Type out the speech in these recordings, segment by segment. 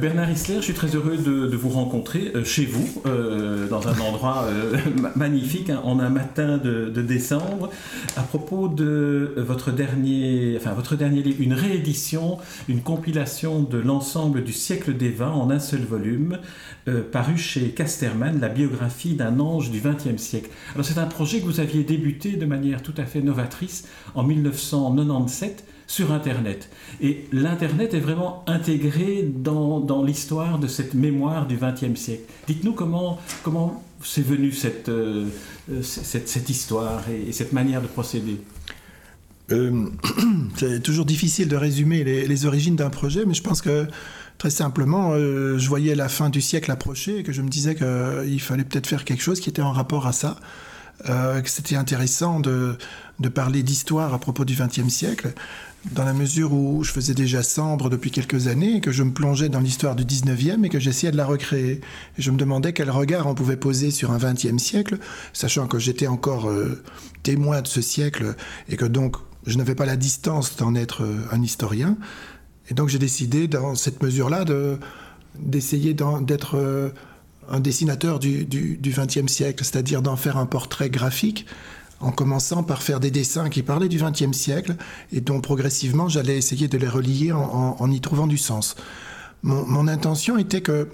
Bernard Isler, je suis très heureux de, vous rencontrer euh, chez vous, euh, dans un endroit magnifique, hein, en un matin de, décembre, à propos de votre dernier, enfin votre dernier livre, une réédition, une compilation de l'ensemble du siècle des vins en un seul volume, paru chez Casterman, la biographie d'un ange du XXe siècle. Alors c'est un projet que vous aviez débuté de manière tout à fait novatrice en 1997 sur Internet. Et l'Internet est vraiment intégré dans, dans l'histoire de cette mémoire du XXe siècle. Dites-nous comment, comment c'est venu cette, euh, cette, cette, histoire et, cette manière de procéder. Euh, c'est toujours difficile de résumer les, les origines d'un projet, mais je pense que très simplement, euh, je voyais la fin du siècle approcher et que je me disais qu'il fallait peut-être faire quelque chose qui était en rapport à ça. Que c'était intéressant de, de parler d'histoire à propos du XXe siècle dans la mesure où je faisais déjà Cendre depuis quelques années, que je me plongeais dans l'histoire du 19e et que j'essayais de la recréer. Et je me demandais quel regard on pouvait poser sur un 20e siècle, sachant que j'étais encore euh, témoin de ce siècle et que donc je n'avais pas la distance d'en être euh, un historien. Et donc j'ai décidé, dans cette mesure-là, d'essayer d'être euh, un dessinateur du, 20e siècle, c'est-à-dire d'en faire un portrait graphique en commençant par faire des dessins qui parlaient du XXe siècle et dont progressivement j'allais essayer de les relier en, y trouvant du sens. Mon, intention était que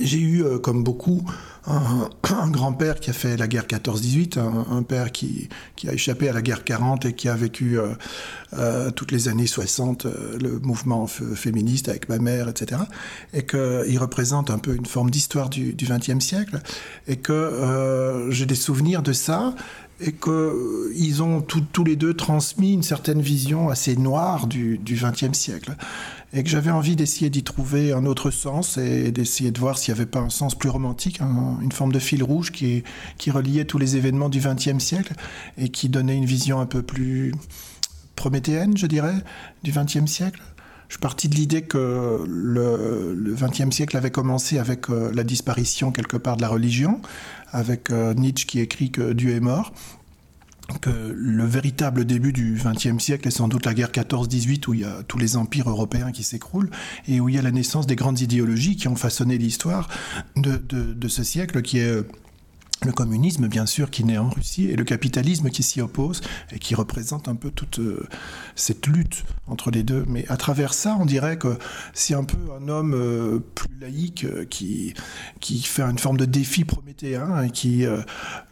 j'ai eu, euh, comme beaucoup, un, grand-père qui a fait la guerre 14-18, un, père qui, a échappé à la guerre 40 et qui a vécu euh, euh, toutes les années 60 le mouvement féministe avec ma mère, etc. Et qu'il représente un peu une forme d'histoire du XXe siècle et que j'ai des souvenirs de ça et qu'ils ont tous les deux transmis une certaine vision assez noire du XXe siècle. Et que j'avais envie d'essayer d'y trouver un autre sens et d'essayer de voir s'il n'y avait pas un sens plus romantique, une forme de fil rouge qui, reliait tous les événements du XXe siècle et qui donnait une vision un peu plus prométhéenne, je dirais, du XXe siècle. Je suis parti de l'idée que le XXe siècle avait commencé avec euh, la disparition quelque part de la religion, avec euh, Nietzsche qui écrit que Dieu est mort, que le véritable début du XXe siècle est sans doute la guerre 14-18 où il y a tous les empires européens qui s'écroulent et où il y a la naissance des grandes idéologies qui ont façonné l'histoire de, ce siècle qui est le communisme, bien sûr, qui naît en Russie, et le capitalisme qui s'y oppose, et qui représente un peu toute euh, cette lutte entre les deux. Mais à travers ça, on dirait que c'est un peu un homme euh, plus laïque euh, qui, qui fait une forme de défi prométhéen et qui,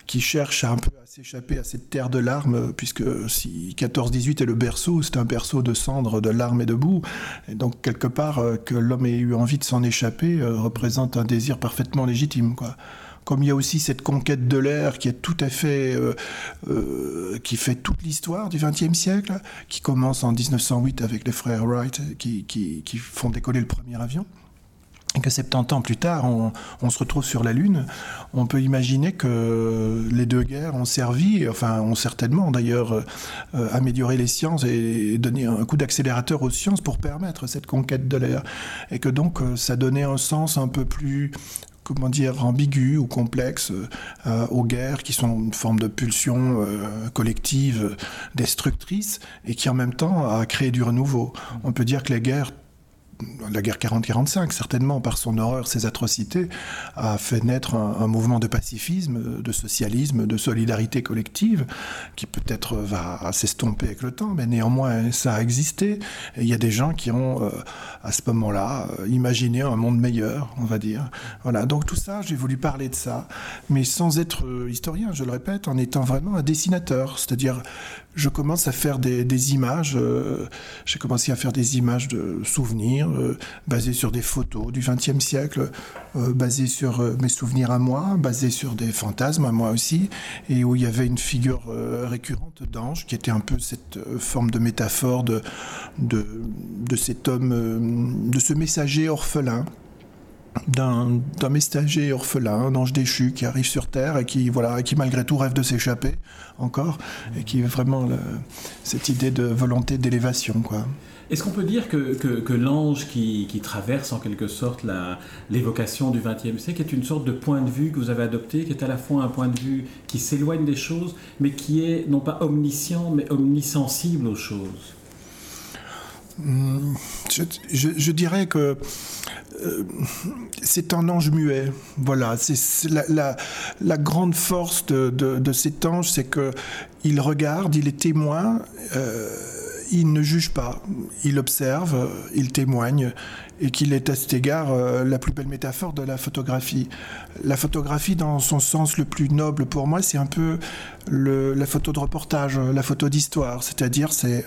qui cherche un peu à s'échapper à cette terre de larmes, puisque si 14-18 est le berceau, c'est un berceau de cendres, de larmes et de boue. Et donc, quelque part, que l'homme ait eu envie de s'en échapper représente un désir parfaitement légitime, comme il y a aussi cette conquête de l'air qui est tout à fait, euh, euh, qui fait toute l'histoire du XXe siècle, qui commence en 1908 avec les frères Wright qui font décoller le premier avion. Que 70 ans plus tard, on, se retrouve sur la Lune, on peut imaginer que les deux guerres ont servi, enfin ont certainement d'ailleurs euh, amélioré les sciences et donné un coup d'accélérateur aux sciences pour permettre cette conquête de l'air. Et que donc ça donnait un sens un peu plus comment dire, ambigu ou complexe euh, aux guerres qui sont une forme de pulsion euh, collective destructrice et qui en même temps a créé du renouveau. On peut dire que les guerres la guerre 40-45, certainement par son horreur, ses atrocités, a fait naître un, mouvement de pacifisme, de socialisme, de solidarité collective, qui peut-être va s'estomper avec le temps, mais néanmoins ça a existé. Il y a des gens qui ont, euh, à ce moment-là, euh, imaginé un monde meilleur, on va dire. Voilà, donc tout ça, j'ai voulu parler de ça, mais sans être euh, historien, je le répète, en étant vraiment un dessinateur, c'est-à-dire je commence à faire des, images. Euh, j'ai commencé à faire des images de souvenirs euh, basées sur des photos du XXe siècle, euh, basées sur mes souvenirs à moi, basées sur des fantasmes à moi aussi, et où il y avait une figure récurrente d'ange qui était un peu cette forme de métaphore de, de, de cet homme, de ce messager orphelin d'un messager orphelin, un ange déchu qui arrive sur Terre et qui, voilà, qui malgré tout rêve de s'échapper encore, et qui est vraiment cette idée de volonté d'élévation. quoi. Est-ce qu'on peut dire que, que, l'ange qui, qui, traverse en quelque sorte l'évocation du XXe siècle est une sorte de point de vue que vous avez adopté, qui est à la fois un point de vue qui s'éloigne des choses, mais qui est non pas omniscient, mais omnisensible aux choses? Je, dirais que euh, c'est un ange muet. Voilà, c'est la, grande force de, de, cet ange, c'est que il regarde, il est témoin. Euh, il ne juge pas, il observe, il témoigne, et qu'il est à cet égard euh, la plus belle métaphore de la photographie. La photographie, dans son sens le plus noble pour moi, c'est un peu la photo de reportage, la photo d'histoire, c'est-à-dire c'est,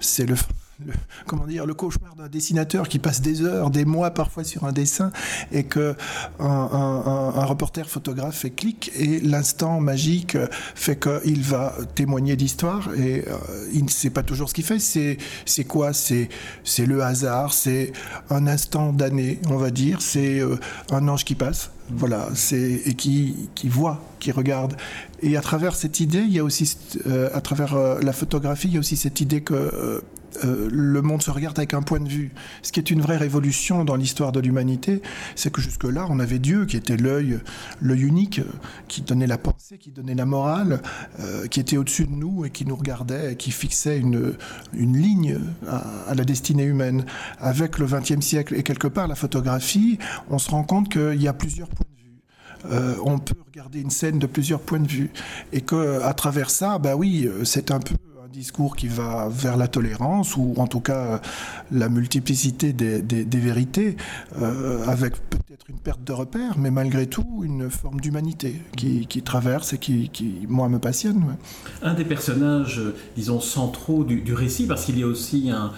c'est le le, comment dire, le cauchemar d'un dessinateur qui passe des heures, des mois parfois sur un dessin et que un, reporter photographe fait clic et l'instant magique fait qu'il va témoigner d'histoire et euh, il ne sait pas toujours ce qu'il fait. C'est, quoi? C'est, c'est le hasard, c'est un instant d'année, on va dire, c'est euh, un ange qui passe. Voilà, c'est et qui, qui voit, qui regarde. Et à travers cette idée, il y a aussi, euh, à travers la photographie, il y a aussi cette idée que euh, le monde se regarde avec un point de vue. Ce qui est une vraie révolution dans l'histoire de l'humanité, c'est que jusque-là, on avait Dieu qui était l'œil, l'œil unique, qui donnait la pensée, qui donnait la morale, euh, qui était au-dessus de nous et qui nous regardait et qui fixait une, ligne à, la destinée humaine. Avec le XXe siècle et quelque part la photographie, on se rend compte qu'il y a plusieurs points de vue. Euh, on peut regarder une scène de plusieurs points de vue et que à travers ça, bah oui, c'est un peu discours qui va vers la tolérance ou en tout cas euh, la multiplicité des, vérités, euh, avec peut-être une perte de repères, mais malgré tout une forme d'humanité qui, traverse et qui, moi, me passionne. Un des personnages, disons, centraux du, récit, parce qu'il y a aussi un,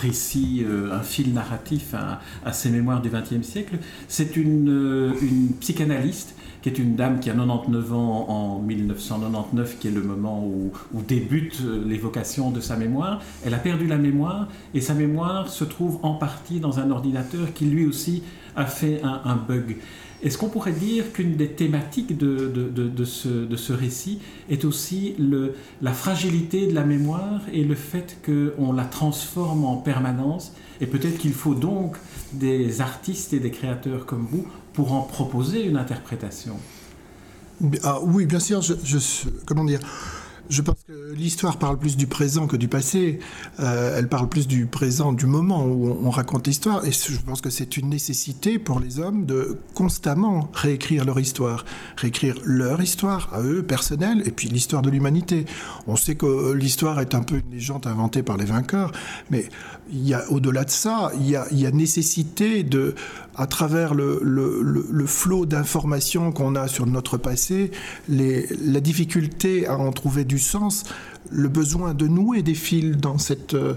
récit, euh, un fil narratif à, ces mémoires du XXe siècle, c'est une psychanalyste qui est une dame qui a 99 ans en 1999, qui est le moment où, débute euh, l'évocation de sa mémoire. Elle a perdu la mémoire et sa mémoire se trouve en partie dans un ordinateur qui lui aussi a fait un, bug. Est-ce qu'on pourrait dire qu'une des thématiques de, de, ce, de, ce, récit est aussi le, la fragilité de la mémoire et le fait qu'on la transforme en permanence Et peut-être qu'il faut donc des artistes et des créateurs comme vous pour en proposer une interprétation? Ah, oui, bien sûr, je, je comment dire? Je pense que l'histoire parle plus du présent que du passé. Euh, elle parle plus du présent, du moment où on, raconte l'histoire. Et je pense que c'est une nécessité pour les hommes de constamment réécrire leur histoire. Réécrire leur histoire à eux, personnelle, et puis l'histoire de l'humanité. On sait que l'histoire est un peu une légende inventée par les vainqueurs, mais au-delà de ça, il y a, nécessité de, à travers le, le, flot d'informations qu'on a sur notre passé, la difficulté à en trouver du sens, le besoin de nouer des fils dans cette, euh,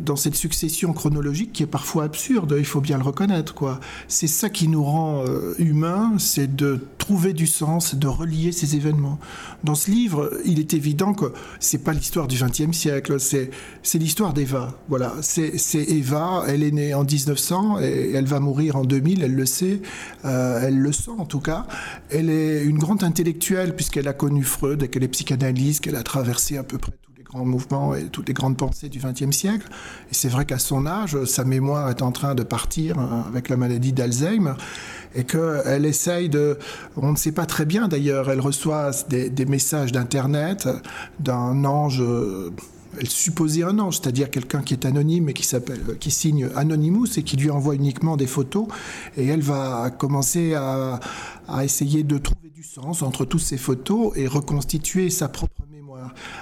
dans cette succession chronologique qui est parfois absurde, il faut bien le reconnaître. quoi. C'est ça qui nous rend euh, humains, c'est de trouver du sens, de relier ces événements. Dans ce livre, il est évident que c'est pas l'histoire du XXe siècle, c'est, l'histoire d'Eva. Voilà, c'est, c'est Eva, elle est née en 1900 et elle va mourir en 2000, elle le sait, euh, elle le sent en tout cas. Elle est une grande intellectuelle puisqu'elle a connu Freud et qu'elle est psychanalyste, qu'elle a traversé à peu près tous les grands mouvements et toutes les grandes pensées du XXe siècle. Et c'est vrai qu'à son âge, sa mémoire est en train de partir hein, avec la maladie d'Alzheimer et qu'elle essaye de... On ne sait pas très bien d'ailleurs, elle reçoit des, messages d'Internet d'un ange elle supposait un ange, c'est-à-dire quelqu'un qui est anonyme et qui s'appelle, qui signe Anonymous et qui lui envoie uniquement des photos. Et elle va commencer à, à essayer de trouver du sens entre toutes ces photos et reconstituer sa propre.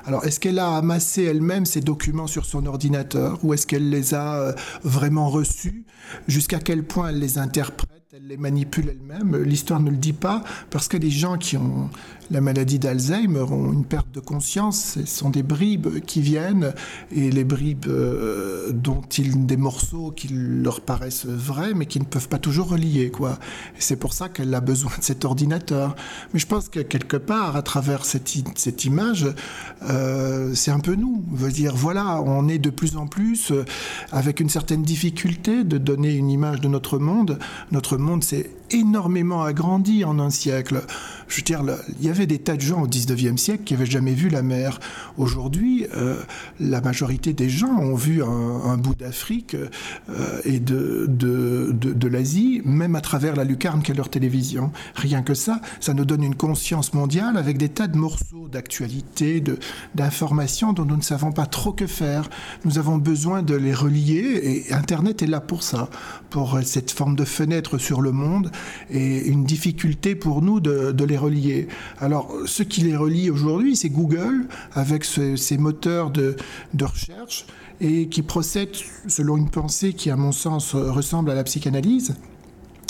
Alors, est-ce qu'elle a amassé elle-même ces documents sur son ordinateur ou est-ce qu'elle les a euh, vraiment reçus? Jusqu'à quel point elle les interprète elle les manipule elle-même? L'histoire ne le dit pas parce que les gens qui ont la maladie d'Alzheimer ont une perte de conscience. Ce sont des bribes qui viennent et les bribes euh, dont ils des morceaux qui leur paraissent vrais mais qui ne peuvent pas toujours relier quoi. C'est pour ça qu'elle a besoin de cet ordinateur. Mais je pense que quelque part à travers cette, cette image, euh, c'est un peu nous. On veut dire voilà, on est de plus en plus euh, avec une certaine difficulté de donner une image de notre monde. Notre monde c'est énormément agrandi en un siècle. Je veux dire, il y avait des tas de gens au 19e siècle qui n'avaient jamais vu la mer. Aujourd'hui, euh, la majorité des gens ont vu un, bout d'Afrique euh, et de, de, de, l'Asie, même à travers la lucarne qu'est leur télévision. Rien que ça, ça nous donne une conscience mondiale avec des tas de morceaux d'actualité, d'informations dont nous ne savons pas trop que faire. Nous avons besoin de les relier et Internet est là pour ça, pour cette forme de fenêtre sur le monde et une difficulté pour nous de, les relier. Alors, ce qui les relie aujourd'hui, c'est Google, avec ses moteurs de recherche, et qui procède selon une pensée qui, à mon sens, ressemble à la psychanalyse.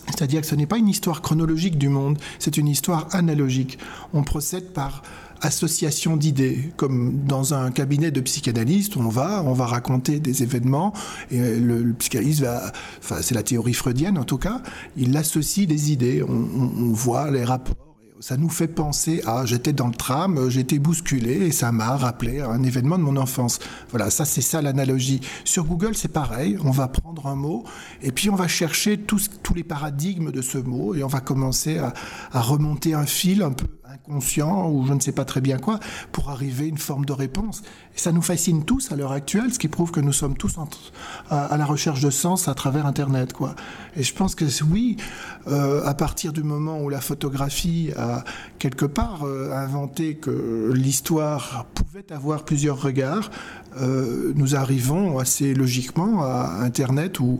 C'est-à-dire que ce n'est pas une histoire chronologique du monde, c'est une histoire analogique. On procède par association d'idées, comme dans un cabinet de psychanalystes, on va, on va raconter des événements, et le, psychanalyste va, enfin c'est la théorie freudienne en tout cas, il associe des idées, on voit les rapports ça nous fait penser à j'étais dans le tram, été bousculé et ça m'a rappelé un événement de mon enfance. Voilà, ça c'est ça l'analogie. Sur Google c'est pareil, on va prendre un mot et puis on va chercher tous, tous les paradigmes de ce mot et on va commencer à, à remonter un fil un peu inconscient ou je ne sais pas très bien quoi pour arriver à une forme de réponse. Et ça nous fascine tous à l'heure actuelle, ce qui prouve que nous sommes tous à, la recherche de sens à travers Internet. Quoi. Et je pense que oui, euh, à partir du moment où la photographie a quelque part euh, inventé que l'histoire pouvait avoir plusieurs regards, euh, nous arrivons assez logiquement à Internet où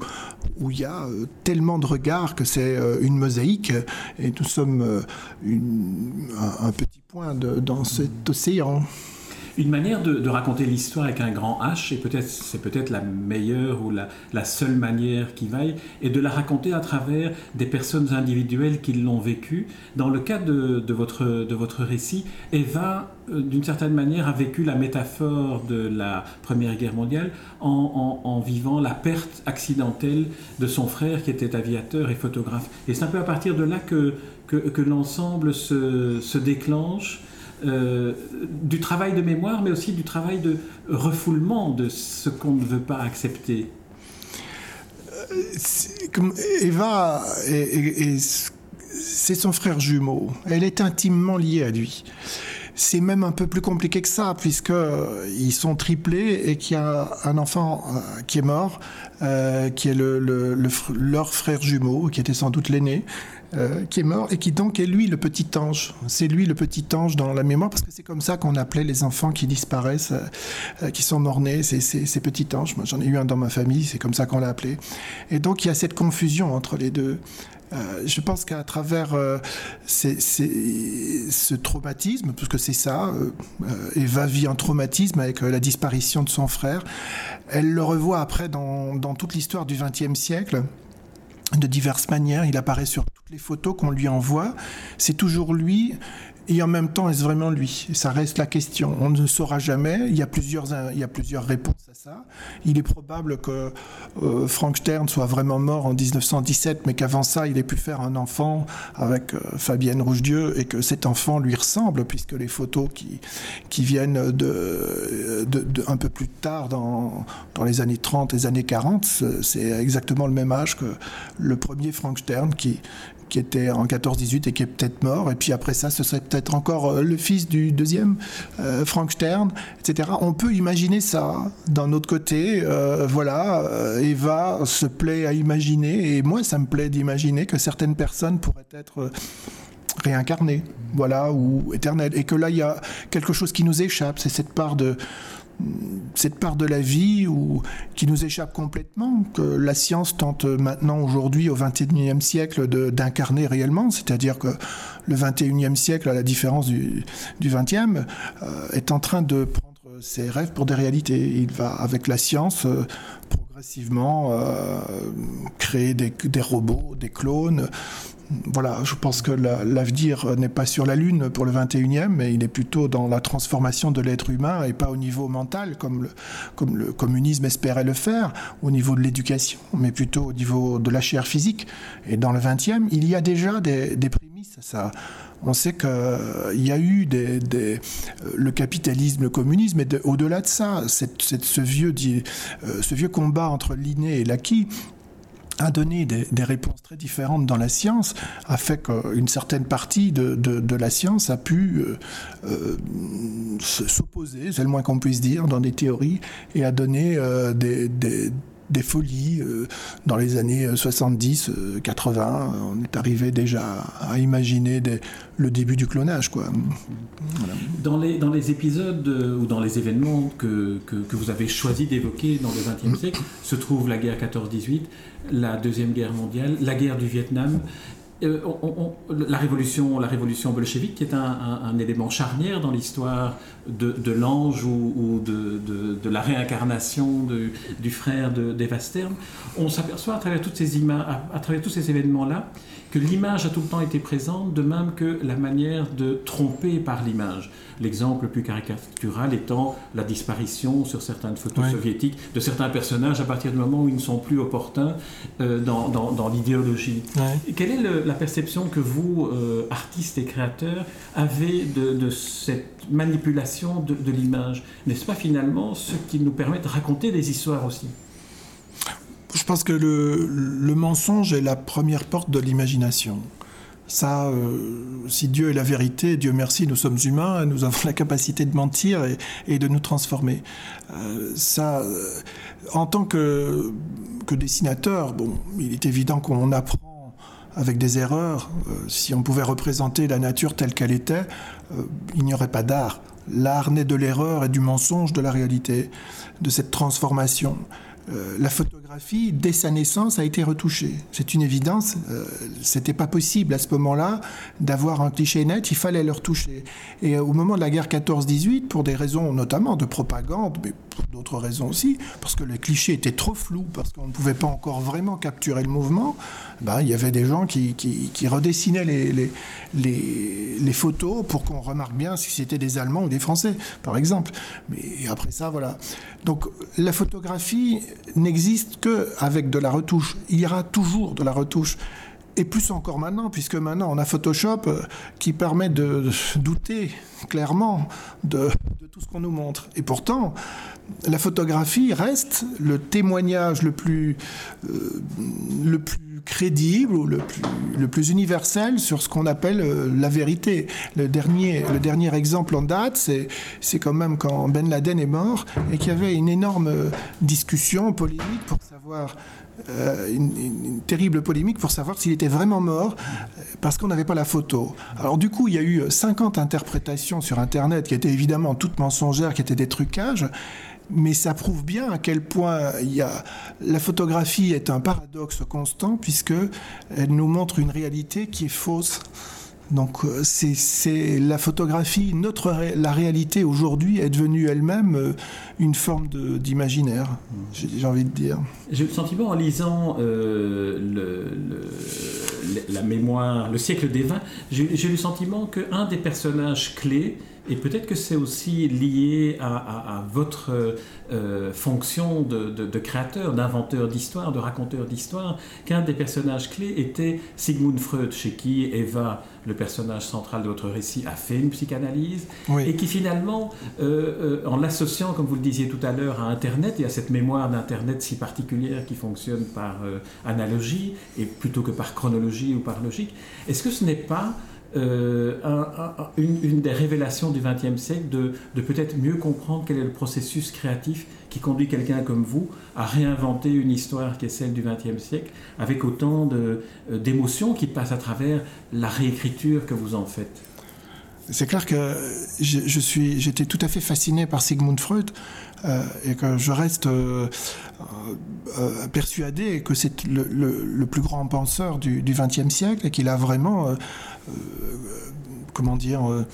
où il y a tellement de regards que c'est une mosaïque et nous sommes un, petit point dans cet océan une manière de, raconter l'histoire avec un grand H, et peut-être c'est peut-être la meilleure ou la, seule manière qui vaille, est de la raconter à travers des personnes individuelles qui l'ont vécu. Dans le cas de, votre, de votre récit, Eva, euh, d'une certaine manière, a vécu la métaphore de la Première Guerre mondiale en, vivant la perte accidentelle de son frère qui était aviateur et photographe. Et c'est un peu à partir de là que, que, l'ensemble se, déclenche euh, du travail de mémoire, mais aussi du travail de refoulement de ce qu'on ne veut pas accepter. Euh, Eva, c'est son frère jumeau. Elle est intimement liée à lui. C'est même un peu plus compliqué que ça, puisqu'ils sont triplés et qu'il y a un enfant euh, qui est mort, qui est leur frère jumeau, qui était sans doute l'aîné, euh, qui est mort et qui donc est lui le petit ange. C'est lui le petit ange dans la mémoire parce que c'est comme ça qu'on appelait les enfants qui disparaissent, euh, qui sont morts-nés, ces, petits anges. Moi j'en ai eu un dans ma famille, c'est comme ça qu'on l'a appelé. Et donc il y a cette confusion entre les deux. Euh, je pense qu'à travers ce traumatisme, parce que c'est ça, Eva vit un traumatisme avec la disparition de son frère, elle le revoit après dans, toute l'histoire du XXe siècle de diverses manières. Il apparaît sur les photos qu'on lui envoie. C'est toujours lui. Et en même temps, est-ce vraiment lui? Ça reste la question. On ne saura jamais. Il y a plusieurs, il y a plusieurs réponses à ça. Il est probable que euh, Frank Stern soit vraiment mort en 1917, mais qu'avant ça, il ait pu faire un enfant avec euh, Fabienne Rouge-Dieu et que cet enfant lui ressemble, puisque les photos qui, qui viennent de, un peu plus tard, dans, dans les années 30, les années 40, c'est exactement le même âge que le premier Frank Stern qui, qui était en 14-18 et qui est peut-être mort. Et puis après ça, ce serait peut-être encore euh, le fils du deuxième, euh, Frank Stern, etc. On peut imaginer ça. D'un autre côté, euh, voilà, Eva se plaît à imaginer, et moi, ça me plaît d'imaginer que certaines personnes pourraient être réincarnées, voilà, ou éternelles. Et que là, il y a quelque chose qui nous échappe, c'est cette part de cette part de la vie ou qui nous échappe complètement, que la science tente maintenant aujourd'hui au XXIe siècle d'incarner réellement, c'est-à-dire que le XXIe siècle, à la différence du, du XXe, euh, est en train de prendre ses rêves pour des réalités. Il va, avec la science, euh, progressivement euh, créer des, des, robots, des clones, voilà, je pense que l'avenir n'est pas sur la Lune pour le 21e, mais il est plutôt dans la transformation de l'être humain et pas au niveau mental comme le, comme le communisme espérait le faire, au niveau de l'éducation, mais plutôt au niveau de la chair physique. Et dans le 20e, il y a déjà des, prémices à ça. On sait qu'il y a eu des, le capitalisme, le communisme, et au-delà de ça, ce, vieux, euh, ce vieux combat entre l'inné et l'acquis, a donné des, réponses très différentes dans la science, a fait qu'une certaine partie de, la science a pu euh, euh, s'opposer, c'est le moins qu'on puisse dire, dans des théories, et a donné euh, des des folies euh, dans les années 70, euh, 80. Euh, on est arrivé déjà à imaginer le début du clonage. Dans, les, épisodes ou dans les événements que, que, que vous avez choisi d'évoquer dans le XXe siècle se trouve la guerre 14-18, la Deuxième Guerre mondiale, la guerre du Vietnam euh, la, révolution, la révolution bolchevique, qui est un, élément charnière dans l'histoire de, l'ange ou, de, la réincarnation du frère d'Eva Stern, on s'aperçoit à travers tous ces événements-là, que l'image a tout le temps été présente, de même que la manière de tromper par l'image. L'exemple le plus caricatural étant la disparition sur certaines photos soviétiques de certains personnages à partir du moment où ils ne sont plus opportuns euh, dans, dans, l'idéologie. Quelle est la perception que vous, euh, artistes et créateurs, avez de, de cette manipulation de, de l'image? N'est-ce pas finalement ce qui nous permet de raconter des histoires aussi? Je pense que le, mensonge est la première porte de l'imagination. Ça, euh, si Dieu est la vérité, Dieu merci, nous sommes humains, nous avons la capacité de mentir et, de nous transformer. Euh, ça, euh, en tant que, dessinateur, bon, il est évident qu'on apprend avec des erreurs. si on pouvait représenter la nature telle qu'elle était, il n'y aurait pas d'art. L'art naît de l'erreur et du mensonge, de la réalité, de cette transformation. La photographie, dès sa naissance, a été retouchée. C'est une évidence. Euh, c'était pas possible à ce moment-là d'avoir un cliché net. Il fallait le retoucher. Et euh, au moment de la guerre 14-18, pour des raisons notamment de propagande, mais pour d'autres raisons aussi, parce que le cliché était trop flou, parce qu'on ne pouvait pas encore vraiment capturer le mouvement, ben, il y avait des gens qui, redessinaient les, les, photos pour qu'on remarque bien si c'était des Allemands ou des Français, par exemple. Mais après ça, voilà. Donc la photographie n'existe qu'avec de la retouche. Il y aura toujours de la retouche. Et plus encore maintenant, puisque maintenant on a Photoshop euh, qui permet de douter clairement de, tout ce qu'on nous montre. Et pourtant, la photographie reste le témoignage le plus, euh, le plus crédible ou le plus, universel sur ce qu'on appelle euh, la vérité. Le dernier, le dernier exemple en date, c'est, c'est quand même quand Ben Laden est mort et qu'il y avait une énorme euh, discussion polémique pour savoir euh, une, terrible polémique pour savoir s'il était vraiment mort parce qu'on n'avait pas la photo. Alors du coup, il y a eu 50 interprétations sur Internet qui étaient évidemment toutes mensongères, qui étaient des trucages mais ça prouve bien à quel point la photographie est un paradoxe constant puisque elle nous montre une réalité qui est fausse. Donc euh, c'est la photographie, notre la réalité aujourd'hui est devenue elle-même euh, une forme d'imaginaire, j'ai envie de dire. J'ai le sentiment en lisant euh, le, la mémoire, le siècle des vins, j'ai le sentiment qu'un des personnages clés et peut-être que c'est aussi lié à, votre euh, fonction de, créateur, d'inventeur d'histoire, de raconteur d'histoire, qu'un des personnages clés était Sigmund Freud, chez qui Eva, le personnage central de votre récit, a fait une psychanalyse, et qui finalement, euh, euh, en l'associant, comme vous le disiez tout à l'heure, à Internet et à cette mémoire d'Internet si particulière qui fonctionne par analogie, et plutôt que par chronologie ou par logique, est-ce que ce n'est pas euh, une, des révélations du XXe siècle de, peut-être mieux comprendre quel est le processus créatif qui conduit quelqu'un comme vous à réinventer une histoire qui est celle du XXe siècle avec autant euh, d'émotions qui passent à travers la réécriture que vous en faites. C'est clair que je, j'étais tout à fait fasciné par Sigmund Freud euh, et que je reste persuadé que c'est le, plus grand penseur du XXe siècle et qu'il a vraiment euh, comment dire, euh,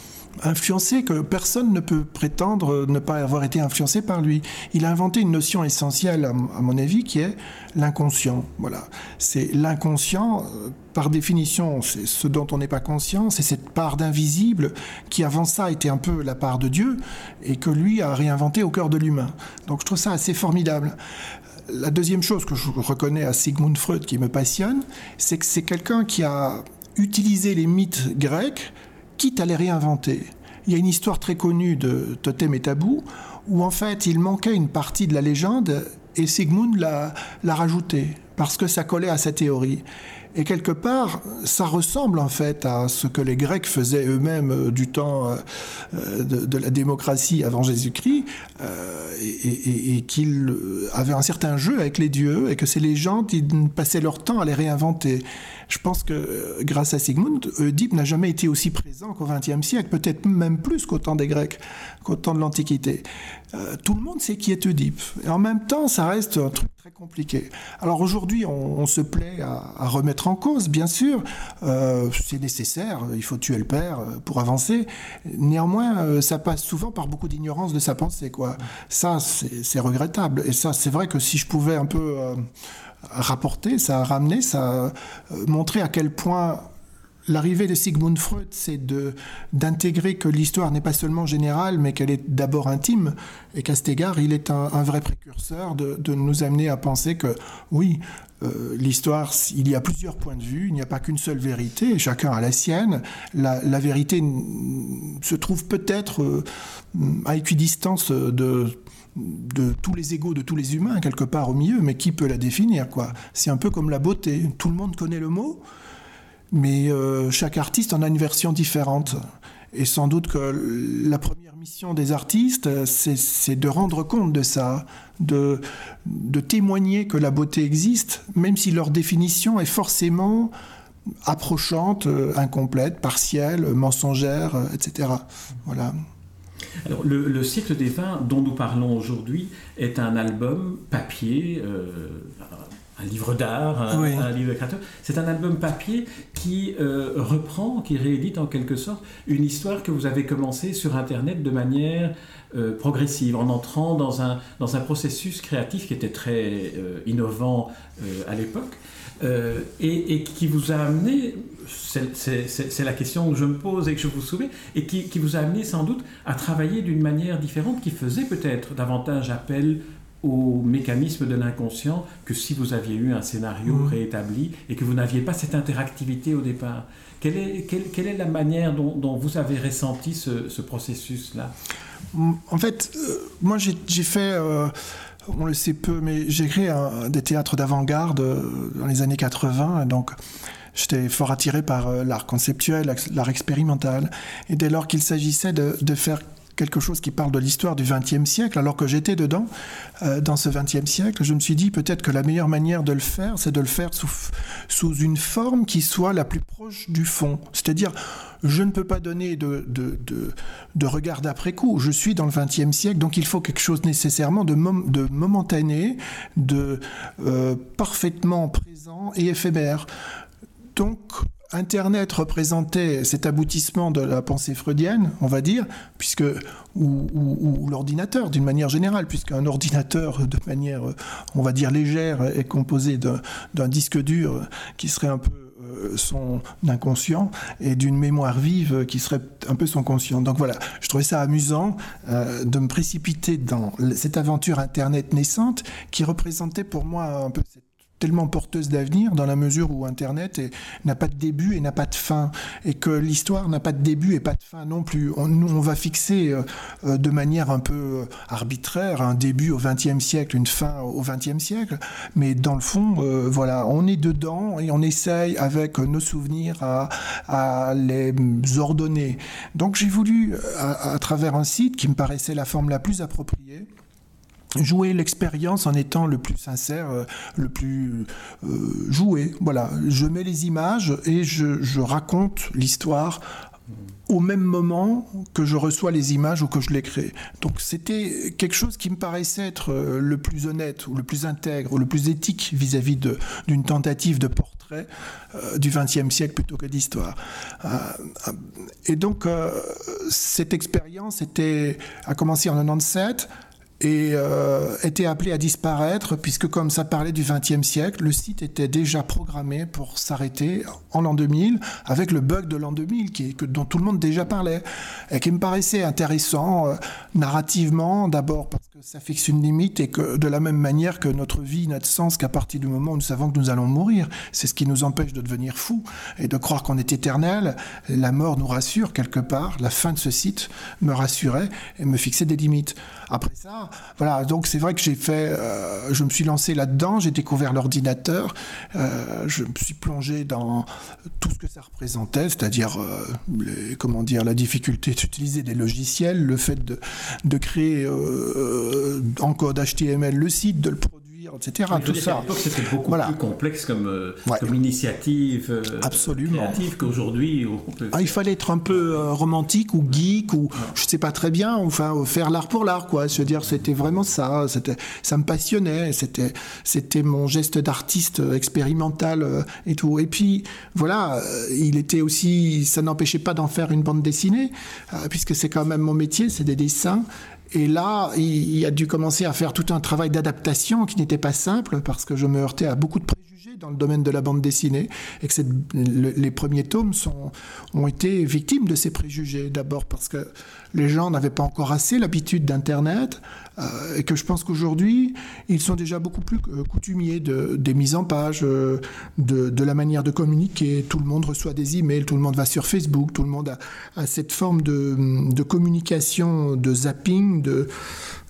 influencé, que personne ne peut prétendre ne pas avoir été influencé par lui. Il a inventé une notion essentielle, à mon avis, qui est l'inconscient. Voilà. C'est l'inconscient, euh, par définition, c'est ce dont on n'est pas conscient, c'est cette part d'invisible qui, avant ça, était un peu la part de Dieu et que lui a réinventé au cœur de l'humain. Donc je trouve ça assez formidable. La deuxième chose que je reconnais à Sigmund Freud qui me passionne, c'est que c'est quelqu'un qui a utiliser les mythes grecs, quitte à les réinventer. Il y a une histoire très connue de Totem et Tabou, où en fait il manquait une partie de la légende et Sigmund l'a rajouté parce que ça collait à sa théorie. Et quelque part, ça ressemble en fait à ce que les Grecs faisaient eux-mêmes euh, du temps euh, de, la démocratie avant Jésus-Christ, euh, et, qu'ils avaient un certain jeu avec les dieux, et que les gens qui passaient leur temps à les réinventer. Je pense que grâce à Sigmund, Oedipe n'a jamais été aussi présent qu'au XXe siècle, peut-être même plus qu'au temps des Grecs, qu'au temps de l'Antiquité. tout le monde sait qui est Oedipe. Et en même temps, ça reste un truc très compliqué. Alors aujourd'hui, on, se plaît à, remettre en cause, bien sûr. Euh, c'est nécessaire, il faut tuer le père euh, pour avancer. Néanmoins, euh, ça passe souvent par beaucoup d'ignorance de sa pensée. Quoi. Ça, c'est regrettable. Et ça, c'est vrai que si je pouvais un peu rapporter, ça ramener, ça montrer à quel point L'arrivée de Sigmund Freud, c'est d'intégrer que l'histoire n'est pas seulement générale, mais qu'elle est d'abord intime, et qu'à cet égard, il est un, vrai précurseur de, nous amener à penser que, oui, euh, l'histoire, il y a plusieurs points de vue, il n'y a pas qu'une seule vérité, chacun a la sienne. La, vérité se trouve peut-être euh, à équidistance de, de tous les égaux de tous les humains, quelque part au milieu, mais qui peut la définir quoi? C'est un peu comme la beauté. Tout le monde connaît le mot, mais euh, chaque artiste en a une version différente. Et sans doute que la première mission des artistes, c'est de rendre compte de ça, de, de témoigner que la beauté existe, même si leur définition est forcément approchante, euh, incomplète, partielle, mensongère, euh, etc. Voilà. Alors, le, le, des vins dont nous parlons aujourd'hui est un album papier, un livre d'art, un, livre de créateur. C'est un album papier qui euh, reprend, qui réédite en quelque sorte une histoire que vous avez commencée sur Internet de manière euh, progressive, en entrant dans un, dans un processus créatif qui était très euh, innovant à l'époque. Et, et, qui vous a amené, c'est la question que je me pose et que je vous soumets, et qui, qui vous a amené sans doute à travailler d'une manière différente qui faisait peut-être davantage appel au mécanisme de l'inconscient que si vous aviez eu un scénario mmh. réétabli et que vous n'aviez pas cette interactivité au départ. Quelle est, quelle, est la manière dont, vous avez ressenti ce, processus-là? Mmh, En fait, euh, moi j'ai fait, euh, on le sait peu, mais j'ai créé des théâtres d'avant-garde euh, dans les années 80, donc j'étais fort attiré par l'art conceptuel, l'art expérimental, et dès lors qu'il s'agissait de faire quelque chose qui parle de l'histoire du XXe siècle, alors que j'étais dedans, euh, dans ce XXe siècle, je me suis dit peut-être que la meilleure manière de le faire, c'est de le faire sous, sous une forme qui soit la plus proche du fond. C'est-à-dire, je ne peux pas donner de, de, de, regard d'après coup. Je suis dans le XXe siècle, donc il faut quelque chose nécessairement de, de momentané, de euh, parfaitement présent et éphémère. Donc, Internet représentait cet aboutissement de la pensée freudienne, on va dire, puisque ou, l'ordinateur d'une manière générale, puisqu'un ordinateur de manière, on va dire légère, est composé d'un disque dur qui serait un peu euh, son inconscient et d'une mémoire vive qui serait un peu son conscient. Donc voilà, je trouvais ça amusant euh, de me précipiter dans cette aventure Internet naissante qui représentait pour moi un peu cette tellement porteuse d'avenir dans la mesure où Internet n'a pas de début et n'a pas de fin et que l'histoire n'a pas de début et pas de fin non plus. On, nous, on va fixer euh, euh, de manière un peu euh, arbitraire un début au XXe siècle, une fin au XXe siècle, mais dans le fond, voilà, on est dedans et on essaye avec nos souvenirs à, les ordonner. Donc j'ai voulu, à travers un site qui me paraissait la forme la plus appropriée, jouer l'expérience en étant le plus sincère, euh, le plus euh, joué. Voilà, je mets les images et je, raconte l'histoire au même moment que je reçois les images ou que je les crée. Donc c'était quelque chose qui me paraissait être euh, le plus honnête ou le plus intègre ou le plus éthique vis-à-vis d'une tentative de portrait du XXe siècle plutôt que d'histoire. et donc cette expérience était, a commencé en 97 et euh, était appelé à disparaître puisque comme ça parlait du XXe siècle, le site était déjà programmé pour s'arrêter en l'an 2000 avec le bug de l'an 2000 qui, que, dont tout le monde déjà parlait et qui me paraissait intéressant euh, narrativement d'abord parce ça fixe une limite et que de la même manière que notre vie n'a de sens qu'à partir du moment où nous savons que nous allons mourir. C'est ce qui nous empêche de devenir fous et de croire qu'on est éternel. La mort nous rassure quelque part. La fin de ce site me rassurait et me fixait des limites. Après ça, voilà, donc c'est vrai que j'ai fait, euh, je me suis lancé là-dedans, j'ai découvert l'ordinateur, euh, je me suis plongé dans tout ce que ça représentait, c'est-à-dire, euh, comment dire, la difficulté d'utiliser des logiciels, le fait de, de créer en code HTML le site, de le etc. tout ça. c'était beaucoup plus complexe comme, euh, comme initiative euh, Absolument. créative qu'aujourd'hui. Ah, il fallait être un peu euh, romantique ou geek ou je sais pas très bien, enfin faire l'art pour l'art, quoi. Veux dire, c'était vraiment ça. C'était, ça me passionnait. C'était, c'était mon geste d'artiste expérimental et tout. Et puis voilà, il était aussi, ça n'empêchait pas d'en faire une bande dessinée, puisque c'est quand même mon métier, c'est des dessins. Et là, il, a dû commencer à faire tout un travail d'adaptation qui n'était pas simple parce que je me heurtais à beaucoup de préjugés dans le domaine de la bande dessinée et que les premiers tomes ont été victimes de ces préjugés. D'abord parce que les gens n'avaient pas encore assez l'habitude d'Internet, euh, et que je pense qu'aujourd'hui, ils sont déjà beaucoup plus euh, coutumiers de, des mises en page, euh, de, la manière de communiquer. Tout le monde reçoit des emails, tout le monde va sur Facebook, tout le monde a, cette forme de, communication, de zapping,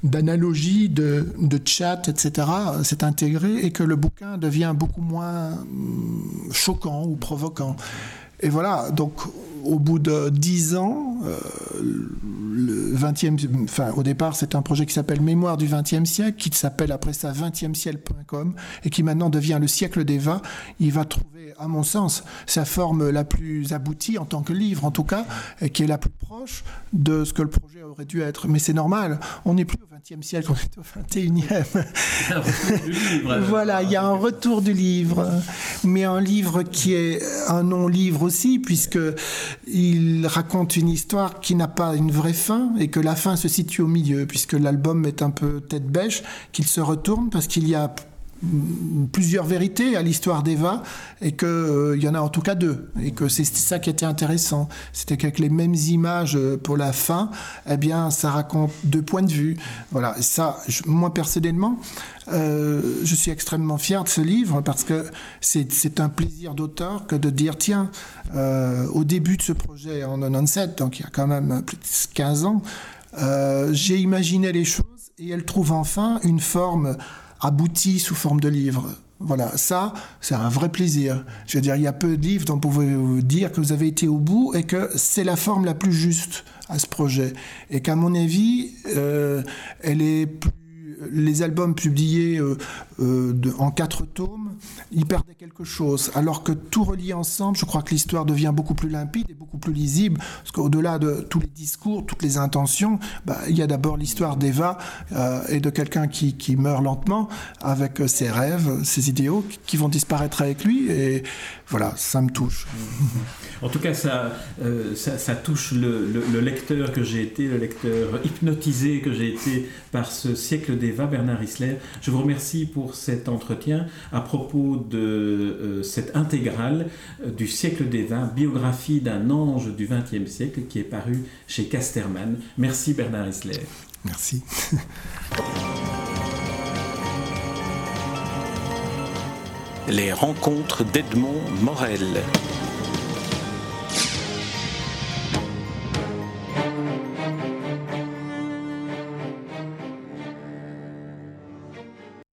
d'analogie, de, de, chat, etc., c'est intégré et que le bouquin devient beaucoup moins hum, choquant ou provoquant. Et voilà, donc au bout de dix ans, euh, le 20e, enfin au départ c'est un projet qui s'appelle Mémoire du 20e siècle, qui s'appelle après ça 20e siècle.com et qui maintenant devient le siècle d'Eva. Il va trouver, à mon sens, sa forme la plus aboutie en tant que livre en tout cas, et qui est la plus proche de ce que le projet aurait dû être. Mais c'est normal, on n'est plus au 20e siècle, on est au 21e. voilà, il y a un retour du livre, mais un livre qui est un non-livre aussi, puisque il raconte une histoire qui n'a pas une vraie fin et que la fin se situe au milieu, puisque l'album est un peu tête bêche, qu'il se retourne parce qu'il y a plusieurs vérités à l'histoire d'Eva et qu'il euh, y en a en tout cas deux et que c'est ça qui était intéressant. C'était qu'avec les mêmes images euh, pour la fin eh bien ça raconte deux points de vue. Voilà. Et ça moi personnellement euh, je suis extrêmement fier de ce livre parce que c'est un plaisir d'auteur que de dire tiens au début de ce projet en 97 donc il y a quand même plus de 15 ans j'ai imaginé les choses et elle trouve enfin une forme abouti sous forme de livre. Voilà, ça, c'est un vrai plaisir. Je veux dire, il y a peu de livres dont vous pouvez vous dire que vous avez été au bout et que c'est la forme la plus juste à ce projet. Et qu'à mon avis, euh, elle est plus les albums publiés euh, euh, en quatre tomes, ils perdaient quelque chose. Alors que tout relié ensemble, je crois que l'histoire devient beaucoup plus limpide et beaucoup plus lisible. Parce qu'au-delà de tous les discours, toutes les intentions, bah, il y a d'abord l'histoire d'Eva euh, et de quelqu'un qui, qui, meurt lentement avec ses rêves, ses idéaux qui vont disparaître avec lui. Et voilà, ça me touche. En tout cas, ça, ça, touche le, le lecteur que j'ai été, le lecteur hypnotisé que j'ai été par ce siècle des Bernard Isler. Je vous remercie pour cet entretien à propos de euh, cette intégrale euh, du siècle des vins, biographie d'un ange du XXe siècle qui est paru chez Casterman. Merci Bernard Isler. Merci. Les rencontres d'Edmond Morel.